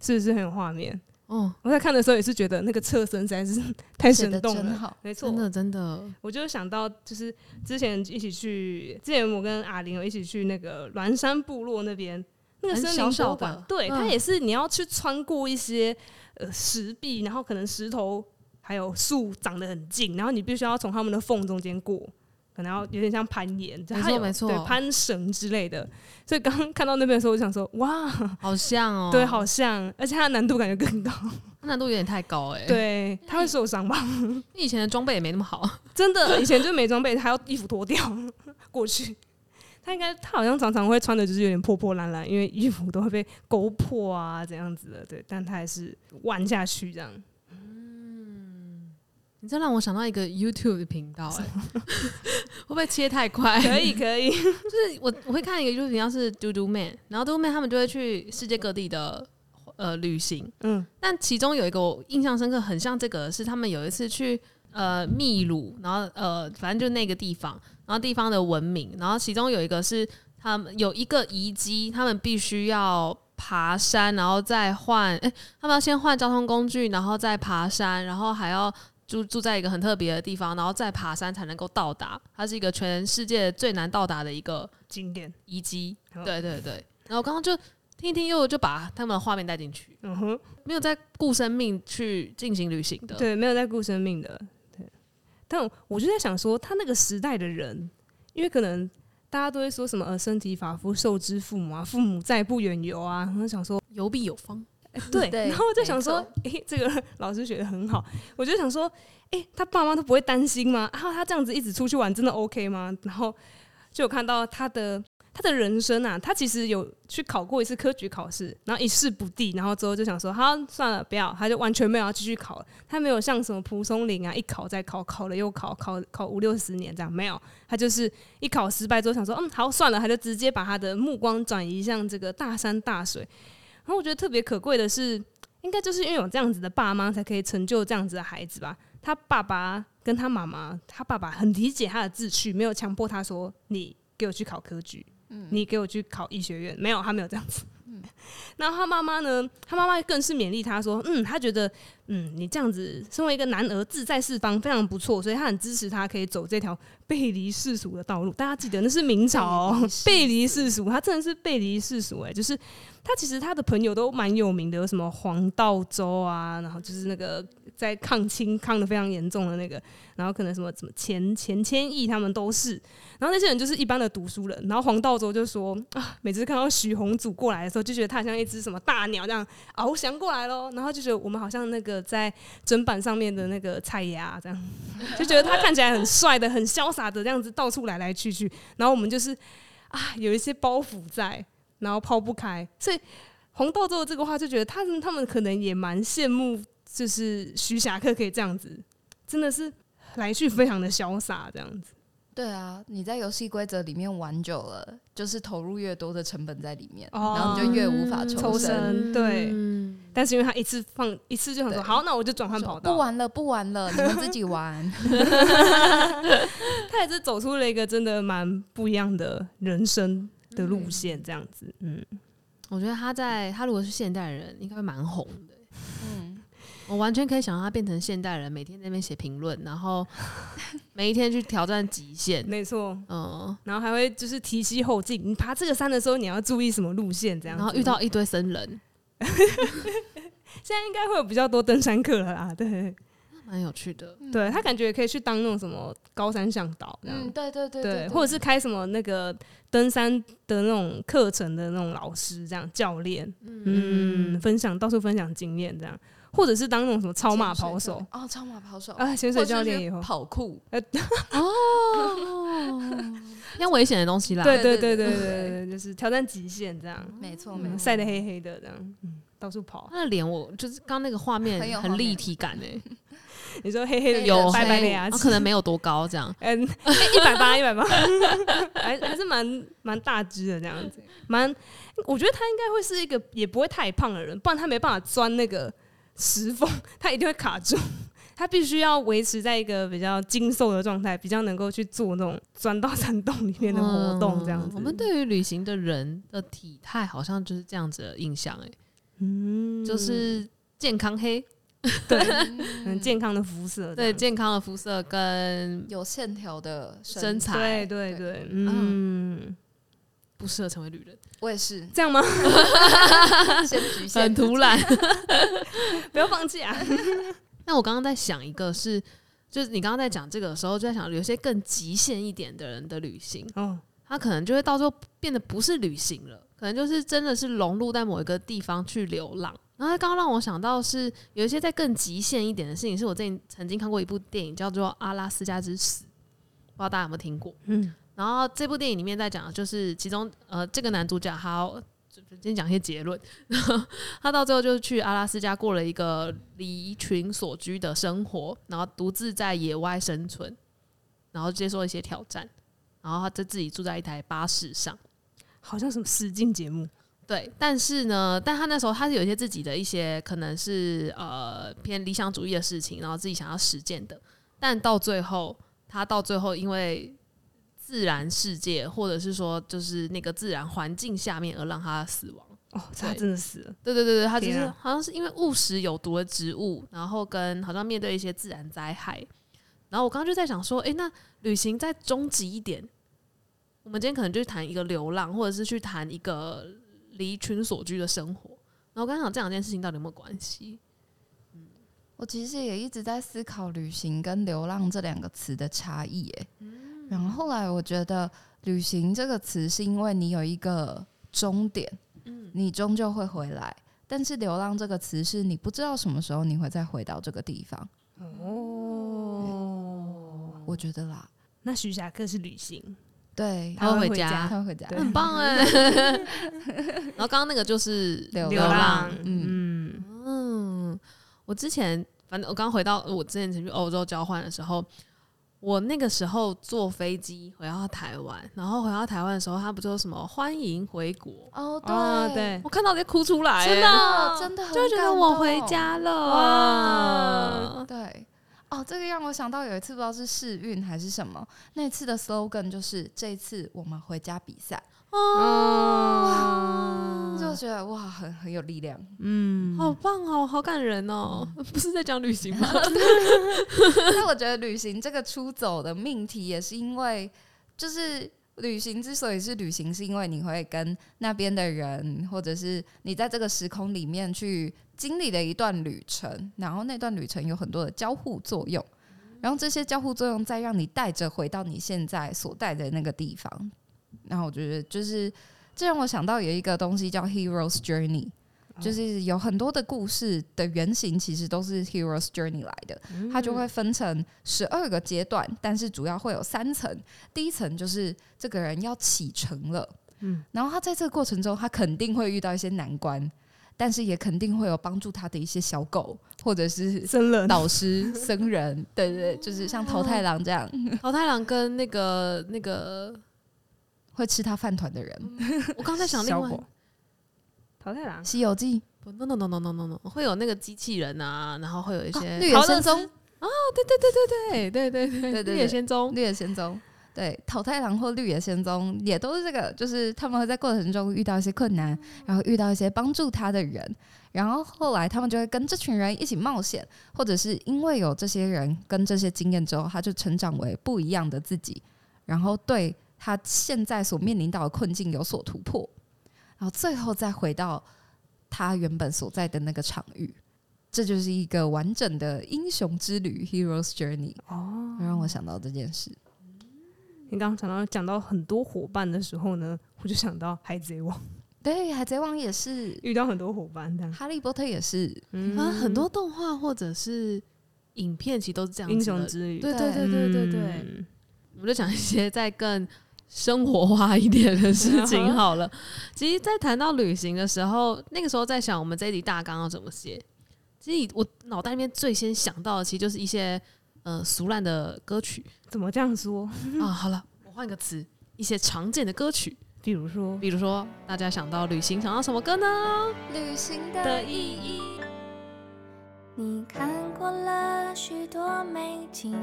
是不是很有画面？哦，我在看的时候也是觉得那个侧身实在是太生动了，没错，真的真的，我就想到就是之前一起去，之前我跟阿玲有一起去那个栾山部落那边，那个森林小馆，小对，它也是你要去穿过一些。呃，石壁，然后可能石头还有树长得很近，然后你必须要从他们的缝中间过，可能要有点像攀岩，没错没错，对，攀绳之类的。所以刚刚看到那边的时候，我就想说，哇，*laughs* 好像哦，对，好像，而且它的难度感觉更高，*laughs* 难度有点太高哎、欸，对，他会受伤吧？以前的装备也没那么好，*laughs* 真的，以前就没装备，还要衣服脱掉过去。他应该，他好像常常会穿的就是有点破破烂烂，因为衣服都会被勾破啊，这样子的。对，但他还是玩下去这样。嗯，你这让我想到一个 YouTube 的频道、欸，*laughs* 哎，会不会切太快？可以，可以。就是我我会看一个 YouTube 频道是 Doodoo Man，然后 Doodoo Man 他们就会去世界各地的呃旅行。嗯，但其中有一个我印象深刻，很像这个，是他们有一次去呃秘鲁，然后呃反正就那个地方。然后地方的文明，然后其中有一个是他们有一个遗迹，他们必须要爬山，然后再换，哎，他们要先换交通工具，然后再爬山，然后还要住住在一个很特别的地方，然后再爬山才能够到达。它是一个全世界最难到达的一个景点遗迹。对对对。然后刚刚就听一听，又就把他们的画面带进去。嗯哼，没有在顾生命去进行旅行的。对，没有在顾生命的。对。但我就在想说，他那个时代的人，因为可能。大家都会说什么呃，身体发肤受之父母啊，父母在不远游啊。我想说游必有方，欸、对。*laughs* 对然后我就想说，诶、欸，这个老师学得很好。我就想说，诶、欸，他爸妈都不会担心吗？然后他这样子一直出去玩，真的 OK 吗？然后就有看到他的。他的人生啊，他其实有去考过一次科举考试，然后一试不第，然后之后就想说，好算了，不要，他就完全没有要继续考了。他没有像什么蒲松龄啊，一考再考，考了又考，考考五六十年这样，没有。他就是一考失败之后想说，嗯，好算了，他就直接把他的目光转移向这个大山大水。然后我觉得特别可贵的是，应该就是因为有这样子的爸妈，才可以成就这样子的孩子吧。他爸爸跟他妈妈，他爸爸很理解他的志趣，没有强迫他说，你给我去考科举。你给我去考医学院，没有，他没有这样子。然后他妈妈呢？他妈妈更是勉励他说：“嗯，他觉得，嗯，你这样子身为一个男儿，志在四方，非常不错，所以他很支持他可以走这条背离世俗的道路。大家记得那是明朝哦，背离世俗，他真的是背离世俗哎，就是他其实他的朋友都蛮有名的，有什么黄道周啊，然后就是那个在抗清抗的非常严重的那个，然后可能什么什么钱钱谦益他们都是。”然后那些人就是一般的读书人，然后黄道周就说啊，每次看到许宏祖过来的时候，就觉得他他像一只什么大鸟这样翱翔过来咯，然后就觉得我们好像那个在砧板上面的那个菜鸭这样，*laughs* 就觉得他看起来很帅的、很潇洒的这样子到处来来去去。然后我们就是啊，有一些包袱在，然后抛不开。所以黄道周的这个话就觉得他们他们可能也蛮羡慕，就是徐霞客可以这样子，真的是来去非常的潇洒这样子。对啊，你在游戏规则里面玩久了，就是投入越多的成本在里面，哦、然后你就越无法抽身。抽身对，嗯、但是因为他一次放一次就很多，好，那我就转换跑道，不玩了，不玩了，你们自己玩。*laughs* *laughs* 他也是走出了一个真的蛮不一样的人生的路线，这样子。嗯，我觉得他在他如果是现代人，应该会蛮红的。我完全可以想象他变成现代人，每天在那边写评论，然后 *laughs* 每一天去挑战极限。没错，嗯，然后还会就是提膝后进。你爬这个山的时候，你要注意什么路线？这样，然后遇到一堆僧人。*laughs* 现在应该会有比较多登山客了啦，对，蛮有趣的。对，他感觉也可以去当那种什么高山向导，嗯，对对对对，或者是开什么那个登山的那种课程的那种老师，这样教练，嗯，分享到处分享经验，这样。或者是当那种什么超马跑手。哦，超马跑手。啊，潜水教练以后跑酷。*laughs* *laughs* 哦，要危险的东西啦，对对对对对，就是挑战极限这样，没错没错，晒得黑黑的这样，到处跑。他的脸我就是刚那个画面很立体感哎，*laughs* 你说黑黑的有白白的牙齿，可能没有多高这样，嗯，一百八一百八，还还是蛮蛮大只的这样子，蛮，我觉得他应该会是一个也不会太胖的人，不然他没办法钻那个。石缝，*laughs* 它一定会卡住，*laughs* 它必须要维持在一个比较精瘦的状态，比较能够去做那种钻到山洞里面的活动，这样子。我们对于旅行的人的体态，好像就是这样子的印象，哎，嗯，就是健康黑，对，很 *laughs* 健康的肤色，对，健康的肤色跟有线条的身材，对对对，嗯。不适合成为旅人，我也是这样吗？*laughs* 很突然，*laughs* 不要放弃啊！那我刚刚在想一个是，是就是你刚刚在讲这个的时候，就在想有些更极限一点的人的旅行，哦，他可能就会到时候变得不是旅行了，可能就是真的是融入在某一个地方去流浪。然后他刚刚让我想到是有一些在更极限一点的事情，是我最近曾经看过一部电影叫做《阿拉斯加之死》，不知道大家有没有听过？嗯。然后这部电影里面在讲，就是其中呃这个男主角他先讲一些结论，他到最后就是去阿拉斯加过了一个离群索居的生活，然后独自在野外生存，然后接受一些挑战，然后他就自己住在一台巴士上，好像什么实境节目，对，但是呢，但他那时候他是有一些自己的一些可能是呃偏理想主义的事情，然后自己想要实践的，但到最后他到最后因为。自然世界，或者是说，就是那个自然环境下面而让他死亡哦，他真的死了。对对对对，他就是啊好像是因为误食有毒的植物，然后跟好像面对一些自然灾害。然后我刚刚就在想说，哎，那旅行再终极一点，我们今天可能就谈一个流浪，或者是去谈一个离群所居的生活。然后我刚刚想这两件事情到底有没有关系？嗯，我其实也一直在思考旅行跟流浪这两个词的差异，诶，然后后来我觉得旅行这个词是因为你有一个终点。嗯你终究会回来，但是流浪这个词是你不知道什么时候你会再回到这个地方。哦，我觉得啦。那徐霞客是旅行，对，他会回家，他会回家，很棒哎。*laughs* 然后刚刚那个就是 *laughs* 流浪，嗯嗯，我之前反正我刚回到我之前去欧洲交换的时候。我那个时候坐飞机回到台湾，然后回到台湾的时候，他不就什么欢迎回国哦，对，哦、对我看到直接哭出来，真的真的就觉得我回家了哇！对，哦，这个让我想到有一次不知道是试运还是什么，那次的 slogan 就是这一次我们回家比赛。哦，就觉得哇，很很有力量，嗯，好棒哦，好感人哦，嗯、*laughs* 不是在讲旅行吗？*laughs* 那我觉得旅行这个出走的命题，也是因为，就是旅行之所以是旅行，是因为你会跟那边的人，或者是你在这个时空里面去经历了一段旅程，然后那段旅程有很多的交互作用，然后这些交互作用再让你带着回到你现在所在的那个地方。然后我觉得，就是这让我想到有一个东西叫 Hero's Journey，就是有很多的故事的原型其实都是 Hero's Journey 来的。它就会分成十二个阶段，但是主要会有三层。第一层就是这个人要启程了，嗯，然后他在这个过程中，他肯定会遇到一些难关，但是也肯定会有帮助他的一些小狗，或者是僧人、导师、僧人，对对对，就是像 *laughs* 桃太郎这样。*laughs* 桃太郎跟那个那个。会吃他饭团的人，我刚才想另外 *laughs* 淘太郎，《西游记》不，no no no no no no no，会有那个机器人啊，然后会有一些绿野仙踪。啊，对对对对对对对对对，绿野仙踪，绿野仙踪，对，淘汰狼或绿野仙踪也都是这个，就是他们会在过程中遇到一些困难，然后遇到一些帮助他的人，然后后来他们就会跟这群人一起冒险，或者是因为有这些人跟这些经验之后，他就成长为不一样的自己，然后对。他现在所面临到的困境有所突破，然后最后再回到他原本所在的那个场域，这就是一个完整的英雄之旅 （Hero's Journey）。哦，让我想到这件事。你刚刚讲到讲到很多伙伴的时候呢，我就想到《海贼王》。对，《海贼王》也是遇到很多伙伴的，《哈利波特》也是。嗯，很多动画或者是影片其实都是这样子的。英雄之旅。对对对对对对。嗯，我们就讲一些在更。生活化一点的事情好了。*laughs* 其实，在谈到旅行的时候，那个时候在想，我们这一集大纲要怎么写？其实，我脑袋里面最先想到的，其实就是一些呃俗烂的歌曲。怎么这样说 *laughs* 啊？好了，我换个词，一些常见的歌曲，比如说，比如说，大家想到旅行，想到什么歌呢？旅行的意义。你看过了许多美景，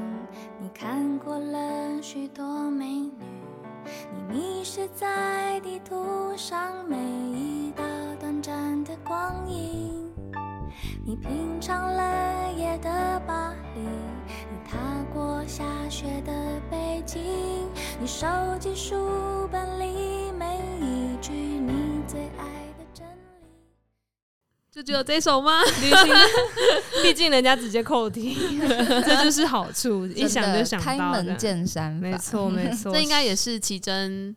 你看过了许多美女。你迷失在地图上每一道短暂的光影，你品尝了夜的巴黎，你踏过下雪的北京，你收集书本里每就只有这首吗？*laughs* *laughs* 毕竟人家直接扣题，*laughs* 这就是好处，一想就想到开门见山，没错没错，这应该也是奇珍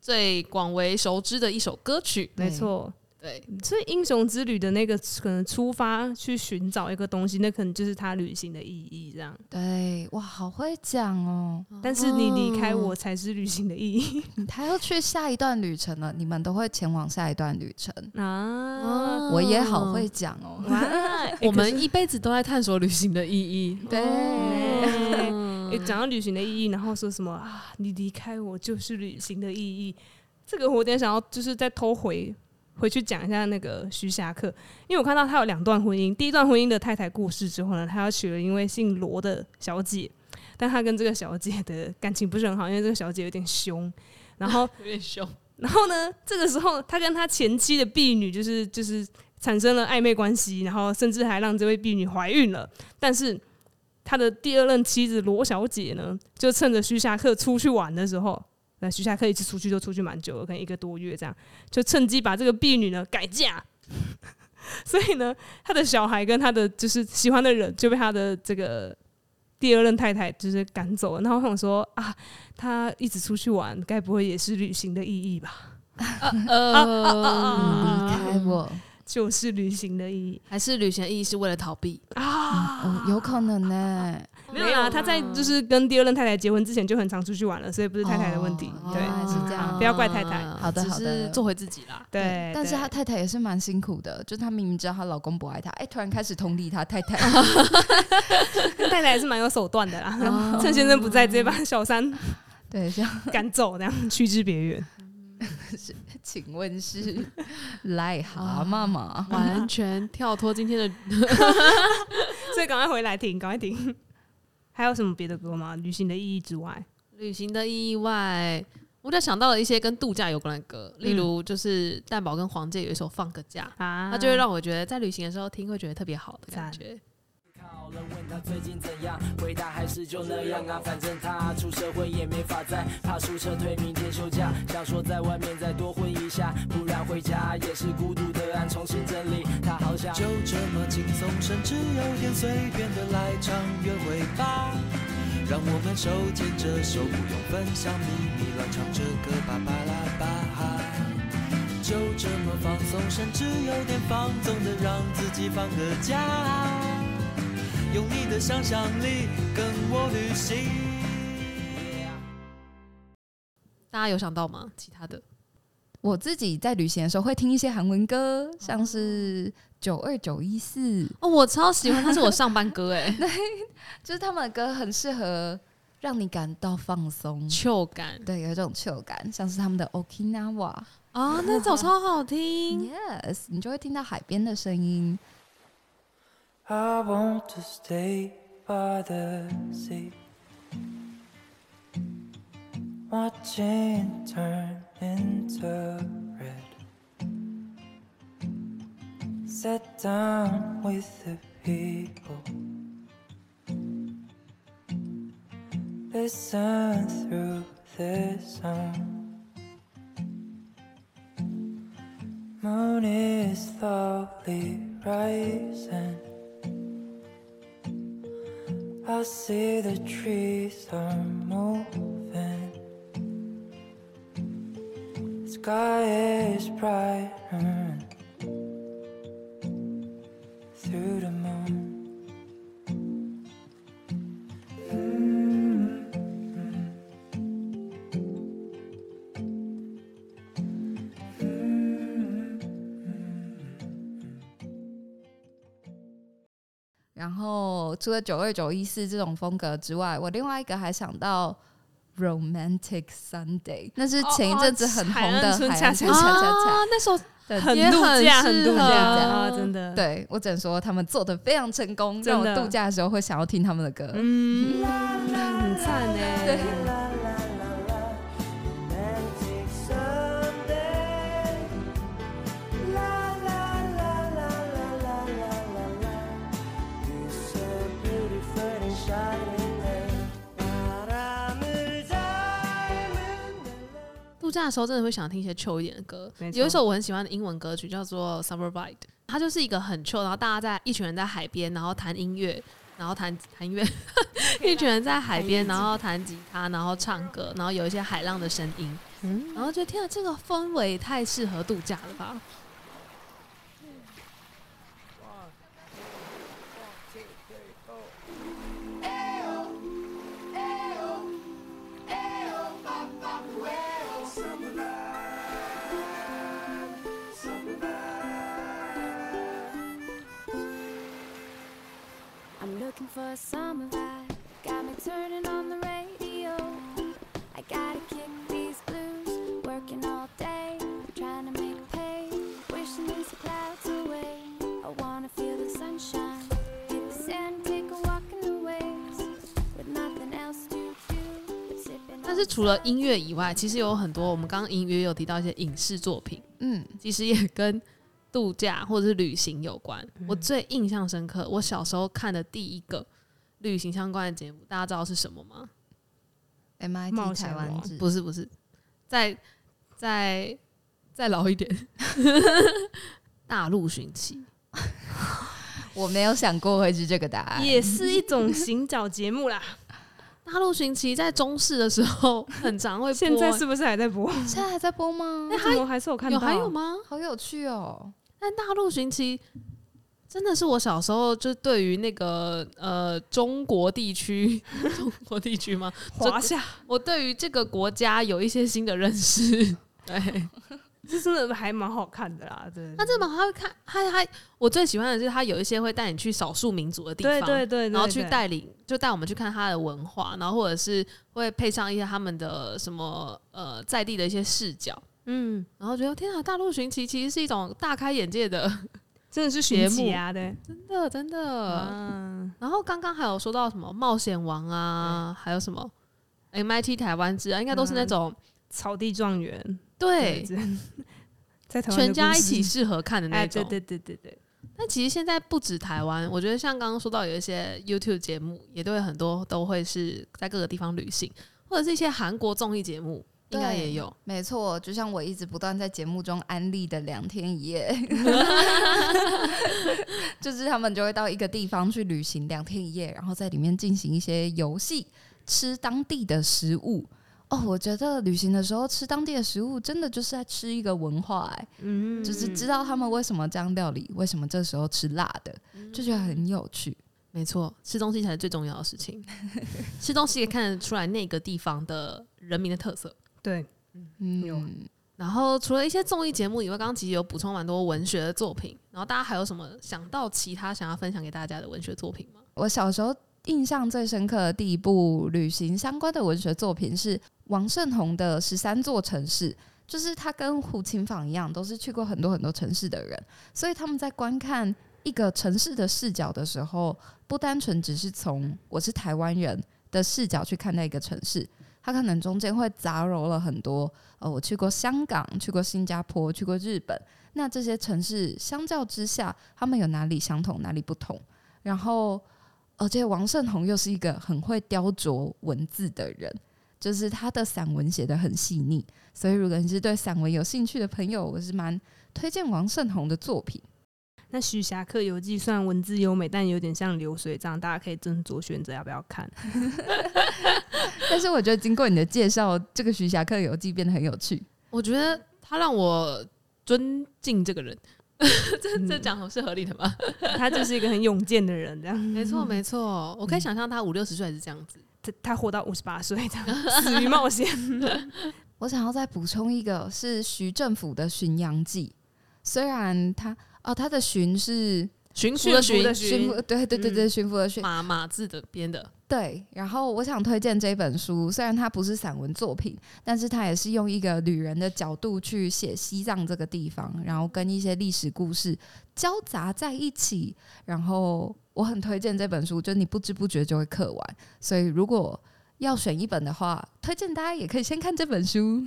最广为熟知的一首歌曲，没错。对，所以英雄之旅的那个可能出发去寻找一个东西，那可能就是他旅行的意义。这样，对，哇，好会讲哦。但是你离开我才是旅行的意义。*laughs* 他要去下一段旅程了，你们都会前往下一段旅程啊。我也好会讲哦。*laughs* 我们一辈子都在探索旅行的意义。*laughs* 对，讲到旅行的意义，然后说什么啊？你离开我就是旅行的意义。这个我有点想要，就是再偷回。回去讲一下那个徐霞客，因为我看到他有两段婚姻。第一段婚姻的太太过世之后呢，他要娶了一位姓罗的小姐，但他跟这个小姐的感情不是很好，因为这个小姐有点凶，然后有点凶。然后呢，这个时候他跟他前妻的婢女就是就是产生了暧昧关系，然后甚至还让这位婢女怀孕了。但是他的第二任妻子罗小姐呢，就趁着徐霞客出去玩的时候，那徐霞客一直出去就出去蛮久了，可能一个多月这样，就趁机把这个婢女呢改嫁。*laughs* 所以呢，他的小孩跟他的就是喜欢的人就被他的这个第二任太太就是赶走了。然后我想说啊，他一直出去玩，该不会也是旅行的意义吧？离开我就是旅行的意义，还是旅行的意义是为了逃避啊？嗯、有可能呢。*laughs* 没有啊，他在就是跟第二任太太结婚之前就很常出去玩了，所以不是太太的问题。哦、对，是这样，不要怪太太。好的，好的，做回自己啦。对，对，但是他太太也是蛮辛苦的，就她明明知道她老公不爱她，哎，突然开始同理她太太。*laughs* 太太也是蛮有手段的啦，哦、趁先生不在，直接把小三 *laughs* 对这样赶走，这样驱之别院。请问是 *laughs* 癞蛤蟆吗？完全跳脱今天的 *laughs* *laughs* 所以赶快回来听，赶快听。还有什么别的歌吗？旅行的意义之外，旅行的意义外，我就想到了一些跟度假有关的歌，例如就是蛋堡跟黄玠有一首《放个假》，啊，那就会让我觉得在旅行的时候听会觉得特别好的感觉。人问他最近怎样，回答还是就那样啊，反正他出社会也没法再怕输撤退，明天休假，想说在外面再多混一下，不然回家也是孤独的岸，重新整理。他好像就这么轻松，甚至有点随便的来场约会吧，让我们手牵着手，不用分享秘密，乱唱着歌吧吧啦吧，就这么放松，甚至有点放纵的让自己放个假。用你的想象力跟我旅行。大家有想到吗？其他的，我自己在旅行的时候会听一些韩文歌，像是九二九一四。哦，我超喜欢，它是我上班歌哎，*laughs* 对，就是他们的歌很适合让你感到放松、秋感，对，有一种秋感，像是他们的 Okinawa 啊、哦，那首超好听，Yes，你就会听到海边的声音。I want to stay by the sea, watching turn into red. Sit down with the people, listen through the song. Moon is slowly rising. I see the trees are moving. Sky is brighter through the 后除了九二九一四这种风格之外，我另外一个还想到 Romantic Sunday，那是前一阵子很红的海岸村恰恰恰，那首很度假，很度假啊，真的。对，我只能说他们做的非常成功，让我度假的时候会想要听他们的歌，嗯，很赞哎。假的时候真的会想听一些 chill 一点的歌，有一首我很喜欢的英文歌曲叫做 Summer Vibe，它就是一个很 chill，然后大家在一群人在海边，然后弹音乐，然后弹弹音乐，一群人在海边，然后弹吉他，然后唱歌，然后有一些海浪的声音，嗯，然后觉得天啊，这个氛围太适合度假了吧。for a summer vibe. Got me turning on the radio. I gotta kick these blues. Working all day, trying to make pay. Wishing these clouds away. I wanna feel the sunshine. Hit the sand, take a walk in the waves. With nothing else to do. 但是除了音乐以外，其实有很多我们刚刚隐约有提到一些影视作品，嗯，其实也跟度假或者是旅行有关。嗯、我最印象深刻，我小时候看的第一个旅行相关的节目，大家知道是什么吗？MIT 台湾志？不是不是，再再再老一点，*laughs* 大陆寻奇。*laughs* 我没有想过会是这个答案，也是一种行脚节目啦。*laughs* 大陆寻奇在中视的时候很常会播，现在是不是还在播？现在还在播吗？那还有还是有看到？有还有吗？好有趣哦！但大陆寻奇真的是我小时候就对于那个呃中国地区，*laughs* 中国地区吗？华夏，我对于这个国家有一些新的认识。对。*laughs* 这真的还蛮好看的啦，对。那这么好看，还还我最喜欢的是他有一些会带你去少数民族的地方，对对对，然后去带领，就带我们去看他的文化，然后或者是会配上一些他们的什么呃在地的一些视角，嗯，然后觉得天啊，大陆寻奇其实是一种大开眼界的，*laughs* 真的是寻奇啊，对，真的真的。嗯，然后刚刚还有说到什么冒险王啊，还有什么？MIT 台湾之啊，应该都是那种草地状元。对，在全家一起适合看的那种。对对对对对。但其实现在不止台湾，我觉得像刚刚说到有一些 YouTube 节目，也都会很多都会是在各个地方旅行，或者是一些韩国综艺节目，应该也有。没错，就像我一直不断在节目中安利的两天一夜，*laughs* 就是他们就会到一个地方去旅行两天一夜，然后在里面进行一些游戏，吃当地的食物。哦，我觉得旅行的时候吃当地的食物，真的就是在吃一个文化哎，嗯，就是知道他们为什么这样料理，为什么这时候吃辣的，就觉得很有趣。没错，吃东西才是最重要的事情，*laughs* 吃东西也看得出来那个地方的人民的特色。对，嗯，有。然后除了一些综艺节目以外，刚刚其实有补充蛮多文学的作品。然后大家还有什么想到其他想要分享给大家的文学作品吗？我小时候印象最深刻的第一部旅行相关的文学作品是王胜宏的《十三座城市》，就是他跟胡琴坊一样，都是去过很多很多城市的人，所以他们在观看一个城市的视角的时候，不单纯只是从我是台湾人的视角去看待一个城市，他可能中间会杂糅了很多。呃，我去过香港，去过新加坡，去过日本，那这些城市相较之下，他们有哪里相同，哪里不同？然后，而且王胜宏又是一个很会雕琢文字的人。就是他的散文写得很细腻，所以如果你是对散文有兴趣的朋友，我是蛮推荐王胜宏的作品。那《徐霞客游记》算文字优美，但有点像流水账，大家可以斟酌选择要不要看。*laughs* 但是我觉得经过你的介绍，这个《徐霞客游记》变得很有趣。我觉得他让我尊敬这个人，*laughs* 这这讲是合理的吗？*laughs* 他就是一个很勇健的人，这样没错没错。我可以想象他五六十岁还是这样子。他活到五十八岁，这样死于冒险。我想要再补充一个，是徐政府的《巡洋记》，虽然他哦，他的巡是巡抚的巡，巡抚对对对对，巡抚的巡马马字的编的。对，然后我想推荐这本书，虽然它不是散文作品，但是它也是用一个旅人的角度去写西藏这个地方，然后跟一些历史故事交杂在一起，然后。我很推荐这本书，就你不知不觉就会刻完。所以如果要选一本的话，推荐大家也可以先看这本书。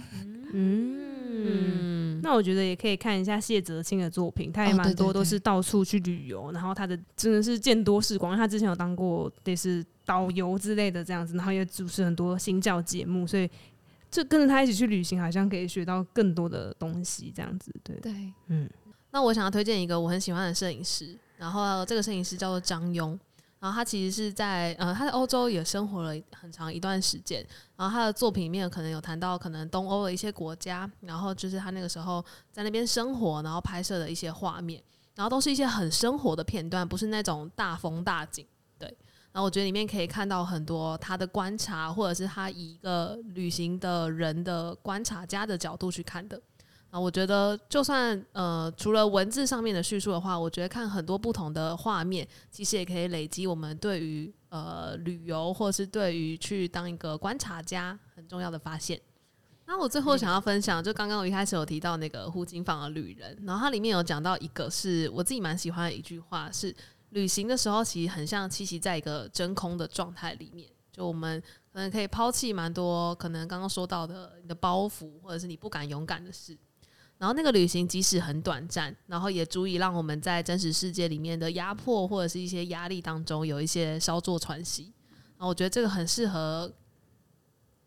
嗯，那我觉得也可以看一下谢哲清的作品，他也蛮多都是到处去旅游，然后他的真的是见多识广。他之前有当过类似导游之类的这样子，然后也主持很多新教节目，所以就跟着他一起去旅行，好像可以学到更多的东西。这样子，对对，嗯。那我想要推荐一个我很喜欢的摄影师。然后这个摄影师叫做张庸，然后他其实是在呃他在欧洲也生活了很长一段时间，然后他的作品里面可能有谈到可能东欧的一些国家，然后就是他那个时候在那边生活，然后拍摄的一些画面，然后都是一些很生活的片段，不是那种大风大景，对。然后我觉得里面可以看到很多他的观察，或者是他以一个旅行的人的观察家的角度去看的。啊，我觉得就算呃，除了文字上面的叙述的话，我觉得看很多不同的画面，其实也可以累积我们对于呃旅游，或者是对于去当一个观察家很重要的发现。那我最后想要分享，就刚刚我一开始有提到那个胡金坊的旅人，然后它里面有讲到一个是我自己蛮喜欢的一句话，是旅行的时候其实很像栖息在一个真空的状态里面，就我们。可能可以抛弃蛮多可能刚刚说到的你的包袱，或者是你不敢勇敢的事。然后那个旅行即使很短暂，然后也足以让我们在真实世界里面的压迫或者是一些压力当中有一些稍作喘息。然后我觉得这个很适合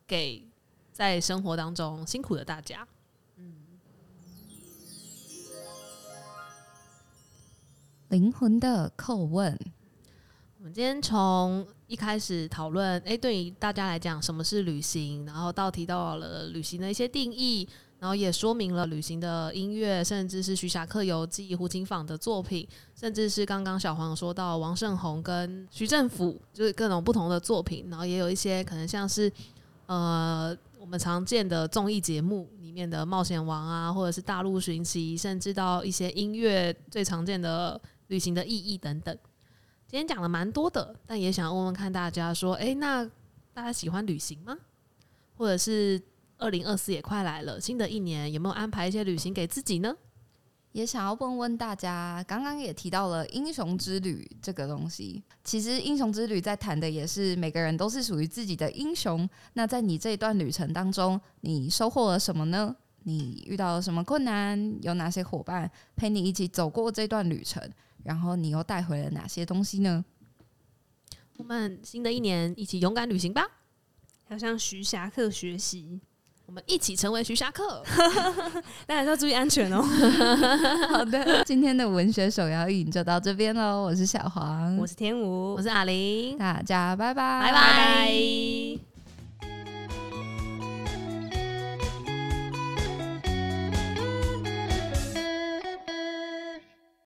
给在生活当中辛苦的大家。嗯，灵魂的叩问。我们今天从一开始讨论，诶，对于大家来讲，什么是旅行？然后到提到了旅行的一些定义，然后也说明了旅行的音乐，甚至是徐霞客游记、胡晴舫的作品，甚至是刚刚小黄说到王胜宏跟徐政甫，就是各种不同的作品。然后也有一些可能像是呃我们常见的综艺节目里面的《冒险王》啊，或者是《大陆寻奇》，甚至到一些音乐最常见的旅行的意义等等。今天讲了蛮多的，但也想问问看大家说，诶，那大家喜欢旅行吗？或者是二零二四也快来了，新的一年有没有安排一些旅行给自己呢？也想要问问大家，刚刚也提到了英雄之旅这个东西，其实英雄之旅在谈的也是每个人都是属于自己的英雄。那在你这一段旅程当中，你收获了什么呢？你遇到了什么困难？有哪些伙伴陪你一起走过这段旅程？然后你又带回了哪些东西呢？我们新的一年一起勇敢旅行吧，要向徐霞客学习，我们一起成为徐霞客，但还是要注意安全哦。*laughs* 好的，今天的文学手摇影就到这边喽。我是小黄，我是天武，我是阿玲，大家拜拜，拜拜。